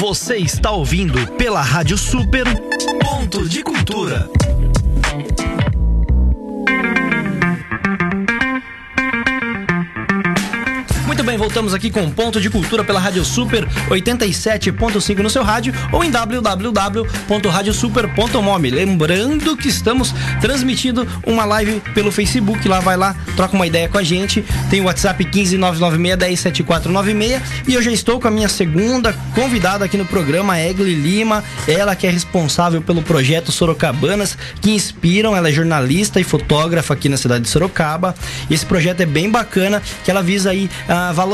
Você está ouvindo pela Rádio Super Ponto de Cultura. Voltamos aqui com Ponto de Cultura pela Rádio Super 87.5 no seu rádio ou em www.radiosuper.mom. Lembrando que estamos transmitindo uma live pelo Facebook, lá vai lá, troca uma ideia com a gente. Tem o WhatsApp 15996107496 e eu já estou com a minha segunda convidada aqui no programa, Egli Lima, ela que é responsável pelo projeto Sorocabanas que inspiram, ela é jornalista e fotógrafa aqui na cidade de Sorocaba. Esse projeto é bem bacana, que ela visa aí a valorizar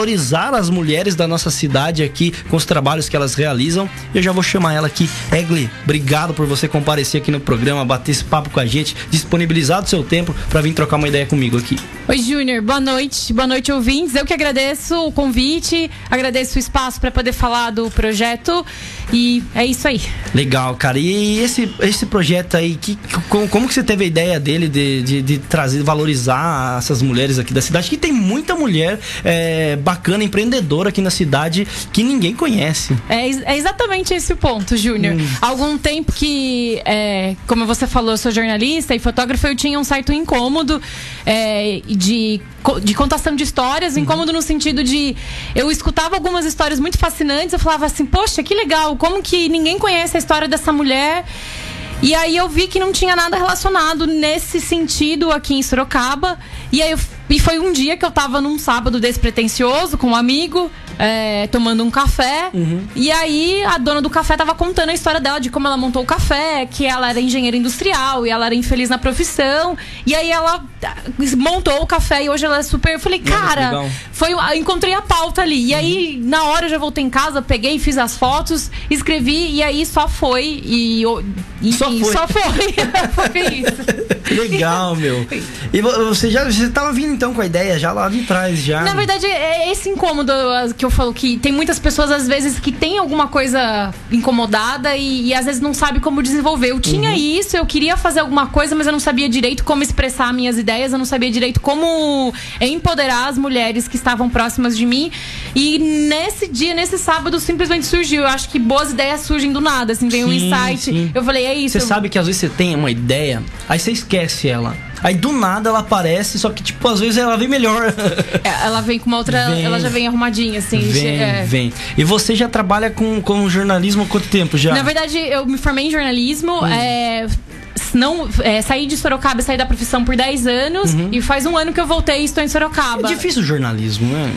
as mulheres da nossa cidade aqui com os trabalhos que elas realizam. Eu já vou chamar ela aqui. Egli, obrigado por você comparecer aqui no programa, bater esse papo com a gente, disponibilizar o seu tempo para vir trocar uma ideia comigo aqui. Oi, Júnior. Boa noite. Boa noite, ouvintes. Eu que agradeço o convite, agradeço o espaço para poder falar do projeto e é isso aí. Legal, cara. E esse, esse projeto aí, que, como, como que você teve a ideia dele de, de, de trazer, valorizar essas mulheres aqui da cidade? Que tem muita mulher é, bacana, empreendedora aqui na cidade que ninguém conhece. É, é exatamente esse o ponto, Júnior. Hum. Há algum tempo que, é, como você falou, eu sou jornalista e fotógrafa, eu tinha um certo incômodo é, de, de contação de histórias, uhum. incômodo no sentido de eu escutava algumas histórias muito fascinantes, eu falava assim, poxa, que legal, como que ninguém conhece a história dessa mulher? E aí eu vi que não tinha nada relacionado nesse sentido aqui em Sorocaba. E aí eu, e foi um dia que eu tava num sábado despretensioso com um amigo é, tomando um café. Uhum. E aí a dona do café tava contando a história dela, de como ela montou o café, que ela era engenheira industrial e ela era infeliz na profissão. E aí ela ah, montou o café e hoje ela é super. Eu falei, cara, foi, encontrei a pauta ali. E uhum. aí, na hora eu já voltei em casa, peguei, fiz as fotos, escrevi, e aí só foi. E, e só foi. Só foi. foi isso. Legal, meu. E você já você tava vindo então com a ideia já lá de trás, já. Na verdade, é esse incômodo que eu falo que tem muitas pessoas, às vezes, que tem alguma coisa incomodada e, e às vezes não sabe como desenvolver. Eu tinha uhum. isso, eu queria fazer alguma coisa, mas eu não sabia direito como expressar minhas ideias, eu não sabia direito como empoderar as mulheres que estavam próximas de mim. E nesse dia, nesse sábado, simplesmente surgiu. Eu acho que boas ideias surgem do nada, assim, vem sim, um insight. Sim. Eu falei, é isso. Você eu... sabe que às vezes você tem uma ideia, aí você esquece ela. Aí do nada ela aparece, só que, tipo, às vezes ela vem melhor. É, ela vem com uma outra. Vem, ela já vem arrumadinha, assim. Vem, é. vem. E você já trabalha com, com jornalismo há quanto tempo já? Na verdade, eu me formei em jornalismo. Hum. É, não é, saí de Sorocaba, saí da profissão por 10 anos uhum. e faz um ano que eu voltei e estou em Sorocaba. É difícil o jornalismo, né?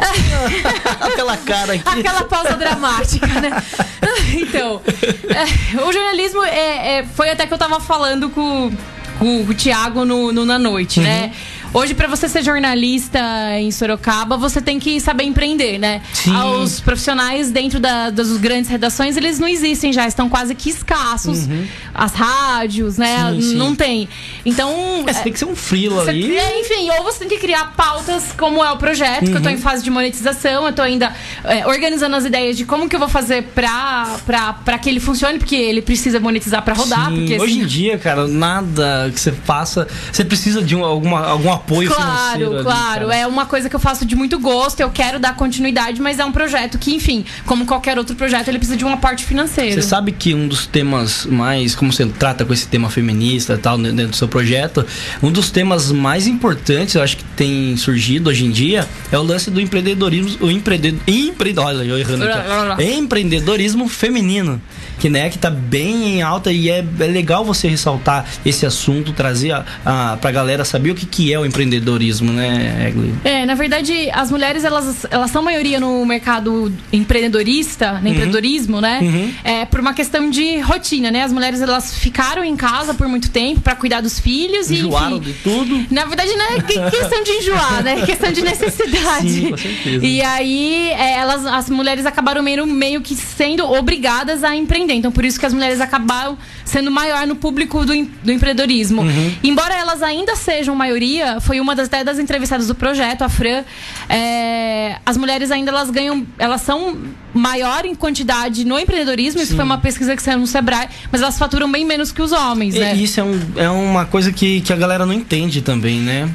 Aquela cara aqui. Aquela pausa dramática, né? então, é, o jornalismo é, é, foi até que eu tava falando com com o Thiago no, no na noite, né? uhum. né? Hoje, para você ser jornalista em Sorocaba, você tem que saber empreender, né? Sim. Os profissionais dentro da, das grandes redações, eles não existem já, estão quase que escassos. Uhum. As rádios, né? Sim, sim. Não tem. Então. É, você tem que ser um frilo ali. É, enfim, ou você tem que criar pautas, como é o projeto, uhum. que eu tô em uhum. fase de monetização, eu tô ainda é, organizando as ideias de como que eu vou fazer pra, pra, pra que ele funcione, porque ele precisa monetizar para rodar. Porque, Hoje assim, em dia, cara, nada que você faça, você precisa de um, alguma, alguma apoio claro, financeiro. Claro, claro. É uma coisa que eu faço de muito gosto, eu quero dar continuidade, mas é um projeto que, enfim, como qualquer outro projeto, ele precisa de um aporte financeiro. Você sabe que um dos temas mais, como você trata com esse tema feminista e tal, dentro do seu projeto, um dos temas mais importantes, eu acho que tem surgido hoje em dia, é o lance do empreendedorismo, o empreendedor, empre, olha, eu errando aqui, empreendedorismo feminino que né que tá bem em alta e é, é legal você ressaltar esse assunto, trazer a, a, pra galera saber o que, que é o empreendedorismo, né, Egli? É, na verdade, as mulheres elas, elas são maioria no mercado empreendedorista, no uhum. empreendedorismo, né? Uhum. É por uma questão de rotina, né? As mulheres elas ficaram em casa por muito tempo para cuidar dos filhos Enjoaram e enfim, de tudo. Na verdade, não é questão de enjoar, né? É questão de necessidade. Sim, com certeza. E aí, é, elas, as mulheres acabaram meio, meio que sendo obrigadas a empreender empreender. Então, por isso que as mulheres acabaram sendo maior no público do, do empreendedorismo. Uhum. Embora elas ainda sejam maioria, foi uma das, das entrevistadas do projeto, a Fran, é, as mulheres ainda elas ganham, elas são maior em quantidade no empreendedorismo, Sim. isso foi uma pesquisa que saiu no Sebrae, mas elas faturam bem menos que os homens, né? E isso é, um, é uma coisa que, que a galera não entende também, né?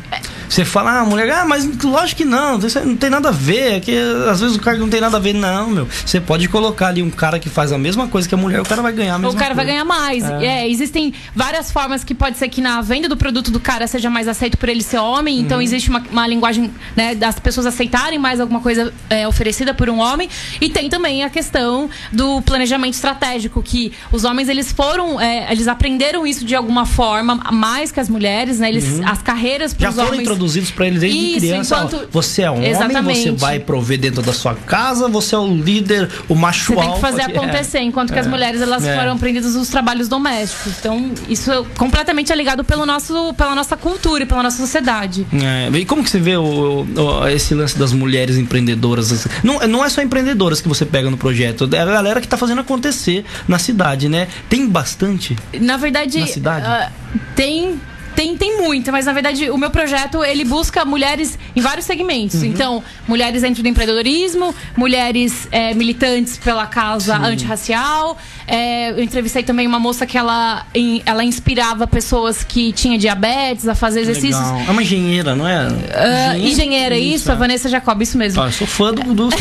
Você fala, ah, mulher, ah, mas lógico que não, isso não tem nada a ver, é que às vezes o cara não tem nada a ver, não, meu. Você pode colocar ali um cara que faz a mesma coisa que a mulher, o cara vai ganhar a mesma O cara coisa. vai ganhar mais. É. É, existem várias formas que pode ser que na venda do produto do cara seja mais aceito por ele ser homem. Então Uhum. existe uma, uma linguagem né, das pessoas aceitarem mais alguma coisa é, oferecida por um homem. E tem também a questão do planejamento estratégico, que os homens eles foram, é, eles aprenderam isso de alguma forma mais que as mulheres, né? Eles, As carreiras para Uhum. Os homens. Introduzidos pra eles desde Isso, criança. ó, enquanto- você é um homem, Exatamente. você vai prover dentro da sua casa, você é o líder, o macho Você tem que fazer acontecer, enquanto que as É. mulheres elas É. foram aprendidas os trabalhos domésticos. Então, isso é completamente é ligado pelo nosso, pela nossa cultura e pela nossa sociedade. É, e como que você vê o, o- esse lance das mulheres empreendedoras? Não, não é só empreendedoras que você pega no projeto, é a galera que tá fazendo acontecer na cidade, né? Tem bastante. Na verdade, Na cidade? ah, tem tem, tem muita, mas na verdade o meu projeto ele busca mulheres em vários segmentos. Uhum. Então, mulheres dentro do empreendedorismo, mulheres é, militantes pela causa antirracial. É, eu entrevistei também uma moça que ela, em- ela inspirava pessoas que tinham diabetes a fazer exercícios. Legal. É uma engenheira, não é? Ah, engenheira, isso, a é. Vanessa Jacob, isso mesmo. Ah, eu sou fã do, do.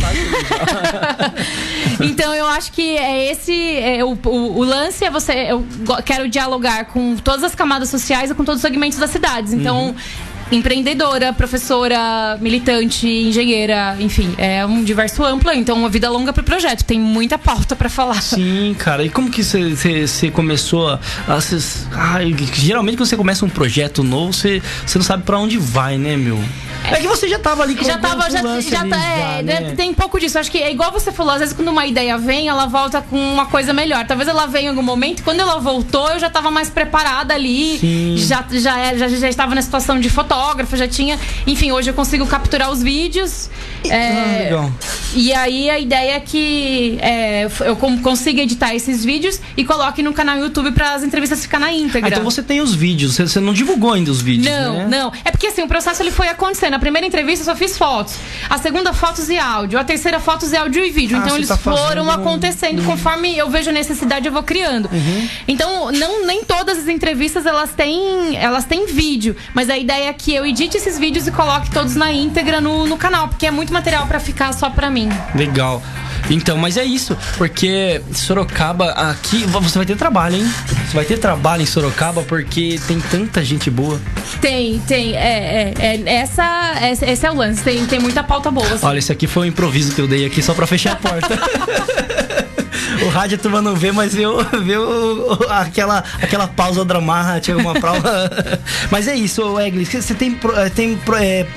Então eu acho que é esse é, o, o, o lance é você eu quero dialogar com todas as camadas sociais e com todos os segmentos das cidades. Então Uhum. empreendedora, professora, militante, engenheira, enfim, é um diverso amplo, então uma vida longa pro projeto, tem muita pauta pra falar. Sim, cara. E como que você- começou a. a cês- ai, geralmente quando você começa um projeto novo, você você não sabe pra onde vai, né, meu? É que você já tava ali com Já tava, já, já tá, é, né, né? tem um pouco disso. Acho que é igual você falou, às vezes quando uma ideia vem, ela volta com uma coisa melhor. Talvez ela venha em algum momento, quando ela voltou, eu já tava mais preparada ali, Sim. já, já, era- já, já estava na situação de fotógrafa, já tinha. Enfim, hoje eu consigo capturar os vídeos. Ah, é, legal. e aí a ideia é que é, eu consiga editar esses vídeos e coloque no canal YouTube para as entrevistas ficar na íntegra. Ah, então você tem os vídeos, você, você não divulgou ainda os vídeos, Não, né? não. É porque assim, o processo ele foi acontecendo. A primeira entrevista eu só fiz fotos. A segunda, fotos e áudio. A terceira, fotos e áudio e vídeo. Ah, então eles tá foram um- acontecendo conforme eu vejo a necessidade, eu vou criando. Uhum. Então, não, nem todas as entrevistas elas têm, elas têm vídeo. Mas a ideia é que eu edite esses vídeos e coloque todos na íntegra no, no canal. Porque é muito material pra ficar só pra mim. Legal. Então, mas é isso, porque Sorocaba aqui você vai ter trabalho, hein? Você vai ter trabalho em Sorocaba porque tem tanta gente boa. Tem, tem. É, é, é, essa, esse, esse é o lance. Tem, tem muita pauta boa. assim. Olha, esse aqui foi um improviso que eu dei aqui só pra fechar a porta. O rádio a turma não vê, mas viu, viu aquela, aquela pausa dramática, uma prova. Mas é isso, ô Egli, você tem, eh, tem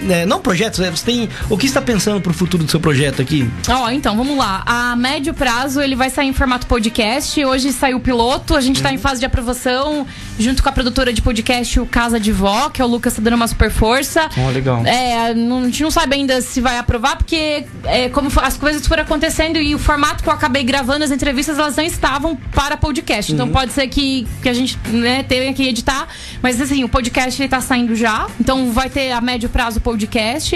é, não projetos, você tem. O que você está pensando pro futuro do seu projeto aqui? Ó, então, vamos lá. A médio prazo ele vai sair em formato podcast. Hoje saiu o piloto, a gente tá em fase de aprovação junto com a produtora de podcast, o Casa de Vó, que é o Lucas tá dando uma super força. Oh, legal. É, não- a gente não sabe ainda se vai aprovar, porque é, como as coisas foram acontecendo e o formato que eu acabei gravando as entrevistas, elas não estavam para podcast. Então pode ser que, que a gente né, tenha que editar. Mas assim, o podcast ele tá saindo já. Então vai ter a médio prazo podcast.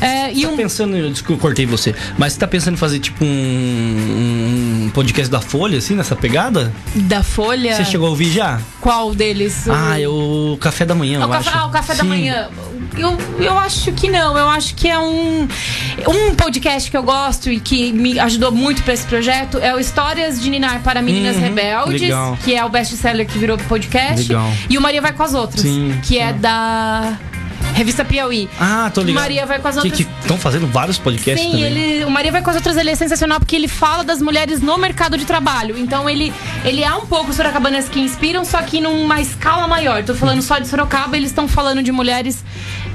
É, e Tá um, pensando, desculpa, eu cortei você, mas você tá pensando em fazer tipo um, um podcast da Folha, assim, nessa pegada? da Folha. Você chegou a ouvir já? Qual deles? O- Ah, é o Café da Manhã, Ah, eu o café, acho. ah, o café da Sim. manhã. Eu, eu acho que não. Eu acho que é um. Um podcast que eu gosto e que me ajudou muito pra esse projeto é o Histórias de Ninar para Meninas Uhum, Rebeldes, legal. que é o best-seller que virou podcast. Legal. E o Maria Vai com as Outras, Sim, que é tá. da revista Piauí. Ah, tô ligado. Maria vai com as outras- Que estão fazendo vários podcasts Sim, também. ele, o Maria vai com as outras, ele é sensacional porque ele fala das mulheres no mercado de trabalho. Então ele, ele é um pouco Sorocabanas que inspiram, só que numa escala maior. Tô falando só de Sorocaba, eles estão falando de mulheres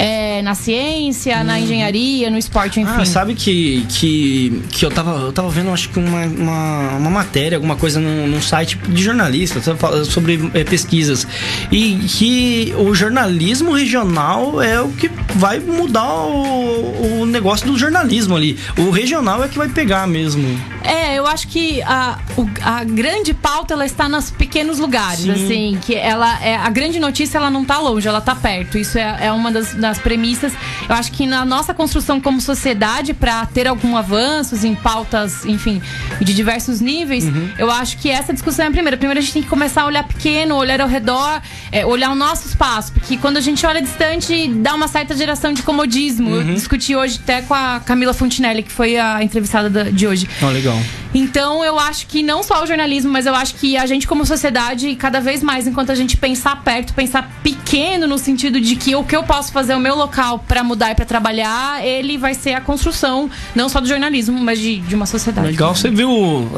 é, na ciência, na engenharia, no esporte, enfim. Uhum. Ah, sabe que, que, que eu, tava, eu tava vendo, acho que uma, uma, uma matéria, alguma coisa num, num site de jornalista sobre eh, pesquisas. E que o jornalismo regional é o que vai mudar o, o negócio do jornalismo ali. O regional é que vai pegar mesmo. É, eu acho que a, a grande pauta ela está nos pequenos lugares, Sim. assim, que ela é a grande notícia ela não está longe, ela está perto. Isso é, é uma das, das, premissas. Eu acho que na nossa construção como sociedade para ter algum avanços em pautas, enfim, de diversos níveis, uhum. eu acho que essa discussão é a primeira. Primeiro a gente tem que começar a olhar pequeno, olhar ao redor, é, olhar o nosso espaço, porque quando a gente olha distante dá uma certa geração de comodismo. Uhum. Eu discuti hoje até com a Camila Fontinelli, que foi a entrevistada de hoje. Oh, legal. Então eu acho que não só o jornalismo, mas eu acho que a gente como sociedade, cada vez mais, enquanto a gente pensar perto, pensar pequeno no sentido de que o que eu posso fazer, o meu local para mudar e para trabalhar, ele vai ser a construção não só do jornalismo, mas de, de uma sociedade. Legal. Você viu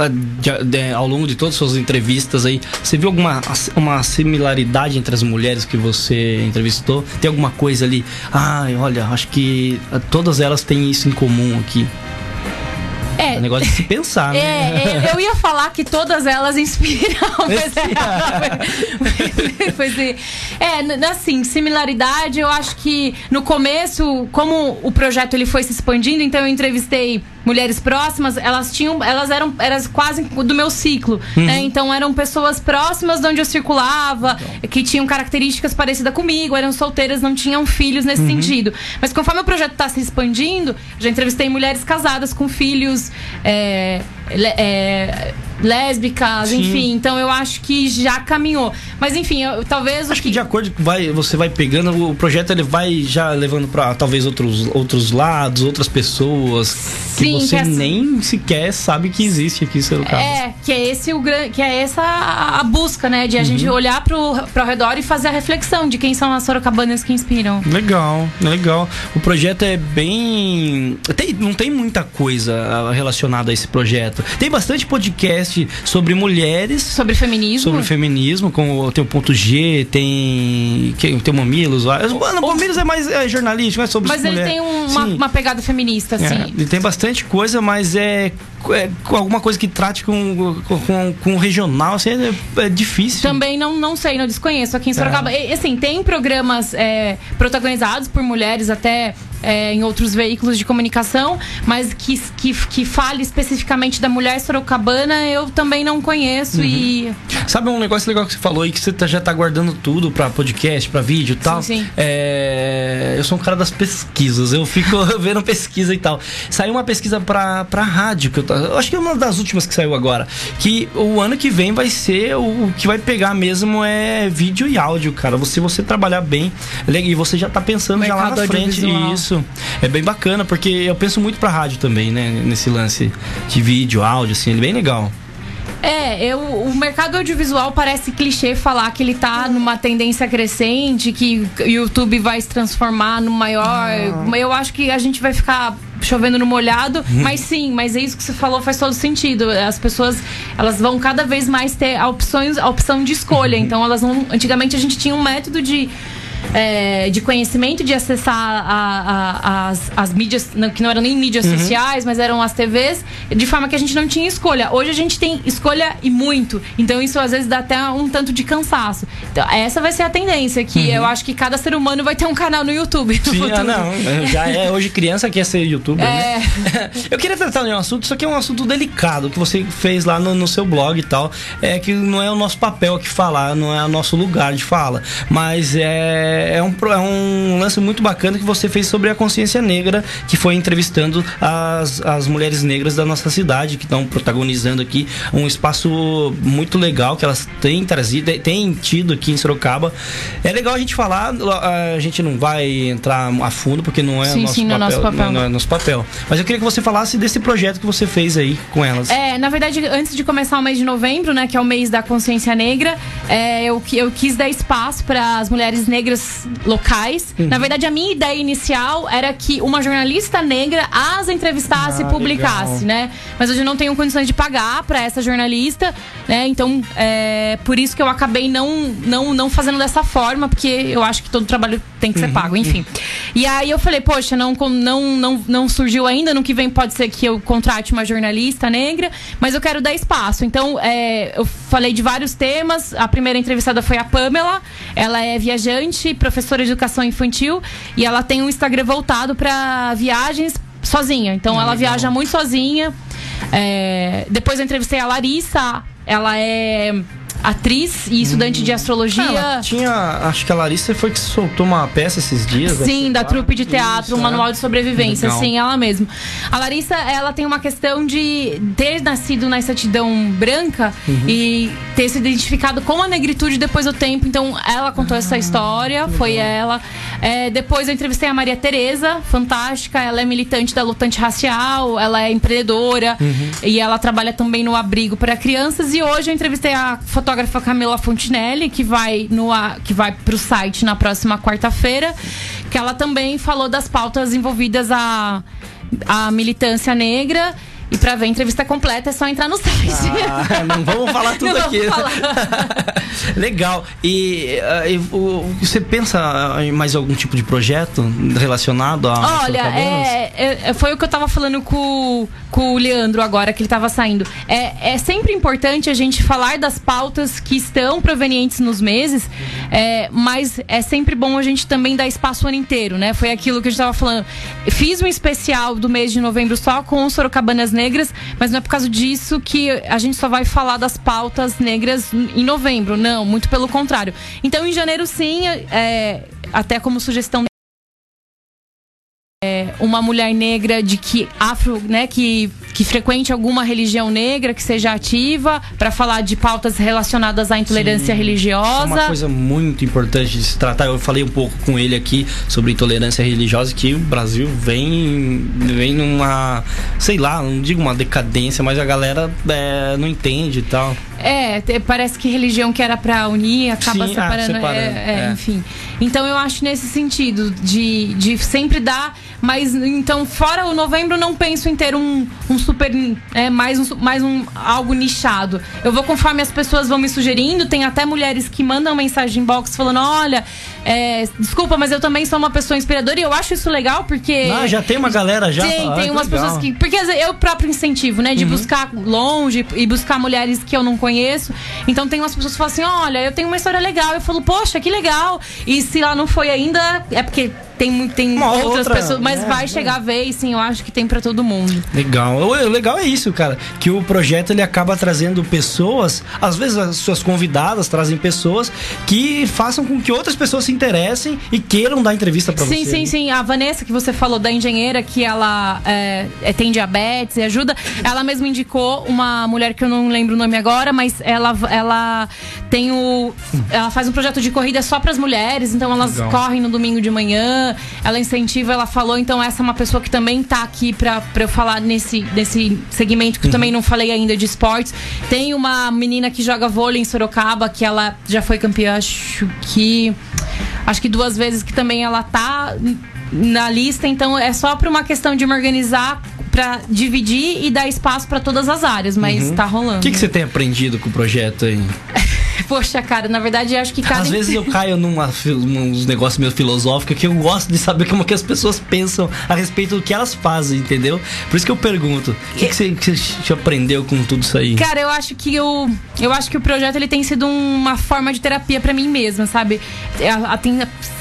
é, ao longo de todas as suas entrevistas aí, você viu alguma uma similaridade entre as mulheres que você entrevistou? Tem alguma coisa ali? Ai, olha, acho que todas elas têm isso em comum aqui. É. é um negócio de se pensar, né? É, é, eu ia falar que todas elas inspiram, mas é, pois é. é, assim, similaridade, eu acho que no começo, como o projeto ele foi se expandindo, então eu entrevistei mulheres próximas, elas tinham, elas eram, eram quase do meu ciclo, uhum. né? Então eram pessoas próximas de onde eu circulava, que tinham características parecidas comigo, eram solteiras, não tinham filhos nesse uhum. sentido. Mas conforme o projeto está se expandindo, já entrevistei mulheres casadas com filhos, é, é, lésbicas, Sim. enfim. Então eu acho que já caminhou. Mas enfim, eu, talvez. Acho que... que... de acordo com vai, você vai pegando, o projeto ele vai já levando para talvez outros, outros lados, outras pessoas Sim, que você que essa... nem sequer sabe que existe aqui em Sorocaba. É, que é esse o que é essa a busca, né? De a uhum. gente olhar pro, pro redor e fazer a reflexão de quem são as sorocabanas que inspiram. Legal, legal. O projeto é bem. Tem, não tem muita coisa ah, relacionada a esse projeto. Tem bastante podcast sobre mulheres. Sobre feminismo. Sobre feminismo, com tem o ponto G, tem. Tem o Mamilos. O Mamilos é mais é, jornalístico, é sobre Mas ele mulher. tem um, uma, uma, pegada feminista, assim. É, ele tem bastante coisa, mas é, é alguma coisa que trate com, com, com regional, assim, é, é, difícil. Também não, não sei, não desconheço. Aqui em Sorocaba, é. assim, tem programas é, protagonizados por mulheres até é, em outros veículos de comunicação, mas que, que, que fale especificamente da mulher sorocabana, eu também não conheço uhum. e... Sabe um negócio legal que você falou aí, que você tá, já tá guardando tudo pra podcast, pra vídeo e tal? Sim, sim. É, eu sou um cara das pesquisas, eu fico vendo pesquisa e tal. Saiu uma pesquisa pra, pra rádio, que eu, eu acho que é uma das últimas que saiu agora, que o ano que vem vai ser o, o que vai pegar mesmo é vídeo e áudio, cara. Se você, você trabalhar bem, e você já tá pensando já lá na frente. Isso isso é bem bacana, porque eu penso muito pra rádio também, né? Nesse lance de vídeo, áudio, assim, ele é bem legal. É, eu, o mercado audiovisual parece clichê falar que ele tá numa tendência crescente, que o YouTube vai se transformar no maior. Ah. Eu acho que a gente vai ficar chovendo no molhado, hum. mas sim, mas é isso que você falou faz todo sentido. As pessoas, elas vão cada vez mais ter a, opções, a opção de escolha. Uhum. Então elas vão. Antigamente a gente tinha um método de é, de conhecimento, de acessar a, a, as, as mídias, que não eram nem mídias uhum. sociais, mas eram as TVs, de forma que a gente não tinha escolha. Hoje a gente tem escolha e muito. Então isso às vezes dá até um tanto de cansaço. Então, essa vai ser a tendência, que uhum. eu acho que cada ser humano vai ter um canal no YouTube. No Sim, ah, não. Já é hoje criança quer ser youtuber, né? é. né? Eu queria tratar de um assunto, isso aqui é um assunto delicado que você fez lá no, no seu blog e tal. É que não é o nosso papel aqui falar, não é o nosso lugar de fala. Mas é é, um, é um lance muito bacana que você fez sobre a consciência negra, que foi entrevistando as, as mulheres negras da nossa cidade, que estão protagonizando aqui um espaço muito legal que elas têm trazido, têm tido aqui em Sorocaba. É legal a gente falar, a gente não vai entrar a fundo, porque não é sim, nosso, sim, papel, nosso papel. Não é nosso papel. Mas eu queria que você falasse desse projeto que você fez aí com elas. É, na verdade, antes de começar o mês de novembro, né, que é o mês da consciência negra, é, eu, eu quis dar espaço para as mulheres negras locais. Uhum. Na verdade, a minha ideia inicial era que uma jornalista negra as entrevistasse ah, e publicasse, legal. né? Mas hoje eu não tenho condições de pagar para essa jornalista, né? Então, é por isso que eu acabei não, não, não fazendo dessa forma, porque eu acho que todo trabalho tem que ser uhum. pago, enfim. Uhum. E aí eu falei, poxa, não, não, não, não surgiu ainda, no que vem pode ser que eu contrate uma jornalista negra, mas eu quero dar espaço. Então, é, eu falei de vários temas. A primeira entrevistada foi a Pamela, ela é viajante, professora de educação infantil e ela tem um Instagram voltado para viagens sozinha. Então ela viaja muito sozinha. É, depois eu entrevistei a Larissa, ela é atriz e estudante hum. de astrologia. Ah, tinha, acho que a Larissa foi que soltou uma peça esses dias. Sim, da trupe de teatro, Isso, um manual de sobrevivência, Legal. sim, ela mesma. A Larissa, ela tem uma questão de ter nascido na certidão branca uhum. e ter se identificado com a negritude depois do tempo. Então, ela contou ah, essa história, foi ela. É, depois eu entrevistei a Maria Tereza, fantástica. Ela é militante da luta antirracial, ela é empreendedora uhum. e ela trabalha também no abrigo para crianças. E hoje eu entrevistei a fotógrafa Camila Fontinelli, que vai no que vai pro site na próxima quarta-feira, que ela também falou das pautas envolvidas a a militância negra e para ver a entrevista completa é só entrar no site. Ah, não vamos falar tudo não aqui. Falar. Legal. E, uh, você pensa em mais algum tipo de projeto relacionado a. Olha, é, é, foi o que eu tava falando com, com o Leandro agora, que ele tava saindo. É, é sempre importante a gente falar das pautas que estão provenientes nos meses, é, mas é sempre bom a gente também dar espaço o ano inteiro, né? Foi aquilo que a gente tava falando. Fiz um especial do mês de novembro só com Sorocabanas Negras negras, mas não é por causa disso que a gente só vai falar das pautas negras em novembro. Não, muito pelo contrário. Então, em janeiro, sim, é, até como sugestão uma mulher negra de que afro, né, que, que frequente alguma religião negra, que seja ativa, para falar de pautas relacionadas à intolerância Sim, religiosa. É uma coisa muito importante de se tratar. Eu falei um pouco com ele aqui sobre intolerância religiosa, que o Brasil vem, vem numa, sei lá, não digo uma decadência, mas a galera é, não entende e tal. É, parece que religião que era para unir acaba Sim, separando. Ah, separando é, é, é. Enfim. Então eu acho nesse sentido de, de sempre dar mas então, fora o novembro, não penso em ter um, um super. É, mais, um, mais um algo nichado. Eu vou conforme as pessoas vão me sugerindo. Tem até mulheres que mandam mensagem inbox falando: olha, é, desculpa, mas eu também sou uma pessoa inspiradora e eu acho isso legal porque. Ah, já tem uma galera já. Tem, ah, tem umas legal. pessoas que. Porque eu próprio incentivo, né? De uhum. buscar longe e buscar mulheres que eu não conheço. Então tem umas pessoas que falam assim: olha, eu tenho uma história legal. Eu falo, poxa, que legal. E se lá não foi ainda, é porque tem, tem outras outra, pessoas, mas é, vai chegar a vez, sim, eu acho que tem para todo mundo. Legal. O legal é isso, cara, que o projeto ele acaba trazendo pessoas, às vezes as suas convidadas trazem pessoas que façam com que outras pessoas se interessem e queiram dar entrevista para você. Sim, sim, né? sim. A Vanessa que você falou da engenheira que ela é, é, tem diabetes e ajuda, ela mesma indicou uma mulher que eu não lembro o nome agora, mas ela ela tem o ela faz um projeto de corrida só para as mulheres, então elas legal. correm no domingo de manhã ela incentiva, ela falou, então essa é uma pessoa que também tá aqui pra, pra eu falar nesse, nesse segmento que uhum. também não falei ainda de esportes. Tem uma menina que joga vôlei em Sorocaba, que ela já foi campeã, acho que. Acho que duas vezes que também ela tá na lista, então é só para uma questão de me organizar para dividir e dar espaço para todas as áreas, mas uhum. tá rolando. O que, que você tem aprendido com o projeto aí? Poxa, cara, na verdade eu acho que cada. Às vezes eu caio numa, uns negócios meio filosóficos que eu gosto de saber como que as pessoas pensam a respeito do que elas fazem, entendeu? Por isso que eu pergunto: o que, que, você, que você aprendeu com tudo isso aí? Cara, eu acho que eu, eu acho que o projeto ele tem sido uma forma de terapia para mim mesma, sabe? Tem,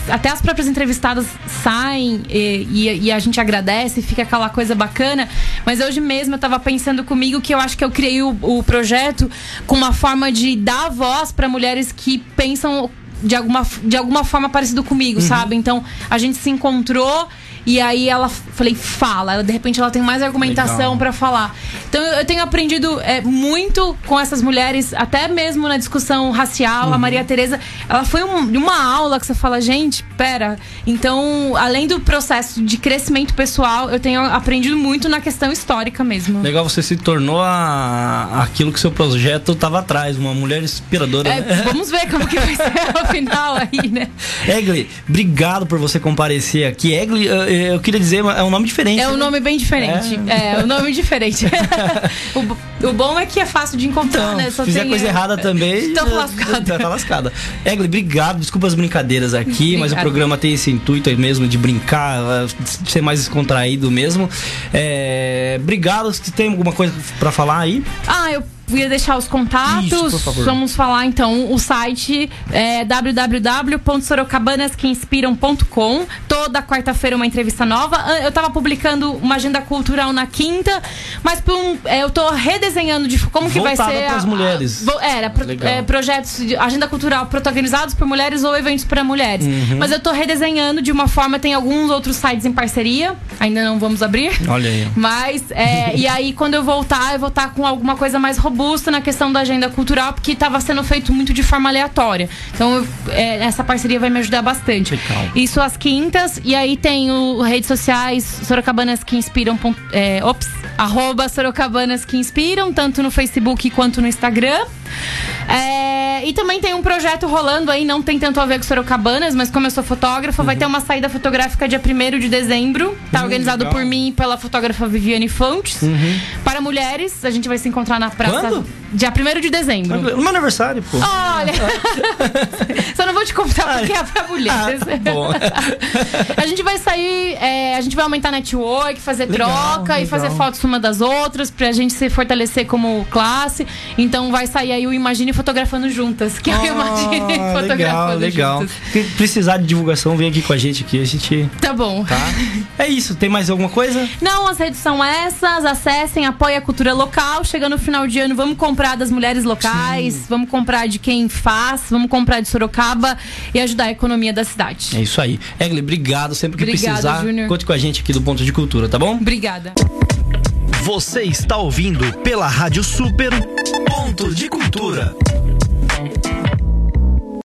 até as próprias entrevistadas saem e, e, e, a gente agradece, fica aquela coisa bacana. Mas hoje mesmo eu tava pensando comigo que eu acho que eu criei o, o projeto com uma forma de dar voz para mulheres que pensam de alguma, de alguma forma parecido comigo, uhum. sabe? Então a gente se encontrou e aí ela falei, fala. De repente ela tem mais argumentação para falar. Então eu tenho aprendido é, muito com essas mulheres, até mesmo na discussão racial. Uhum. A Maria Tereza, ela foi um, uma aula que você fala, gente, pera. Então, além do processo de crescimento pessoal, eu tenho aprendido muito na questão histórica mesmo. Legal, você se tornou a, aquilo que seu projeto estava atrás, uma mulher inspiradora. É, né? Vamos ver como que vai ser o final aí, né? Egli, obrigado por você comparecer aqui. Egli, eu queria dizer, é um nome diferente. É um né? nome bem diferente. É, é um nome diferente. o, o, bom é que é fácil de encontrar, então, né? Só fizer tem, coisa errada também. Tá lascada. Tá lascada. Egli, obrigado. Desculpa as brincadeiras aqui, mas o programa tem esse intuito aí mesmo de brincar, ser mais descontraído mesmo. É, obrigado. Se tem alguma coisa para falar aí? Ah, eu ia deixar os contatos. Isso, por favor. Vamos falar então o site é www.sorocabanasqueinspiram.com. Toda quarta-feira uma entrevista nova. Ah, Eu tava publicando uma agenda cultural na quinta, mas um- é, eu tô redesenhando de como que vai Voltada ser. pras a- mulheres. a- vo- era, pro- é, projetos de agenda cultural protagonizados por mulheres ou eventos para mulheres. Uhum. Mas eu tô redesenhando de uma forma, tem alguns outros sites em parceria, ainda não vamos abrir. Olha aí. Mas, é, e aí quando eu voltar, eu vou estar com alguma coisa mais robusta na questão da agenda cultural, porque estava sendo feito muito de forma aleatória. Então, eu- é, essa parceria vai me ajudar bastante. Legal. Isso às quintas, e aí tem o redes sociais Sorocabanas que inspiram. É, ops, arroba Sorocabanas que inspiram, tanto no Facebook quanto no Instagram. É, e também tem um projeto rolando aí, não tem tanto a ver com Sorocabanas, mas como eu sou fotógrafa, vai ter uma saída fotográfica dia 1 de dezembro. Tá Hum, organizado legal. por mim e pela fotógrafa Viviane Fontes. Para mulheres, a gente vai se encontrar na praça Quando? Dia 1 de dezembro. No meu aniversário, pô. Olha! Só não vou te contar porque é pra mulheres. Ah, bom. a gente vai sair, é, a gente vai aumentar network, fazer Legal, troca e legal. fazer fotos uma das outras pra gente se fortalecer como classe. Então vai sair aí o Imagine fotografando juntas. Que é o Imagine Ah, fotografando legal, legal. Se precisar de divulgação, vem aqui com a gente aqui, a gente Tá bom. tá. É isso, tem mais alguma coisa? Não, as redes são essas. Acessem, apoiem a cultura local. Chegando no final de ano, vamos comprar das mulheres locais, vamos comprar de quem faz, vamos comprar de Sorocaba e ajudar a economia da cidade. É isso aí. Egli, obrigado. Sempre que Obrigada, precisar, Júnior. conte com a gente aqui do Ponto de Cultura, tá bom? Obrigada. Você está ouvindo pela Rádio Super Ponto de Cultura.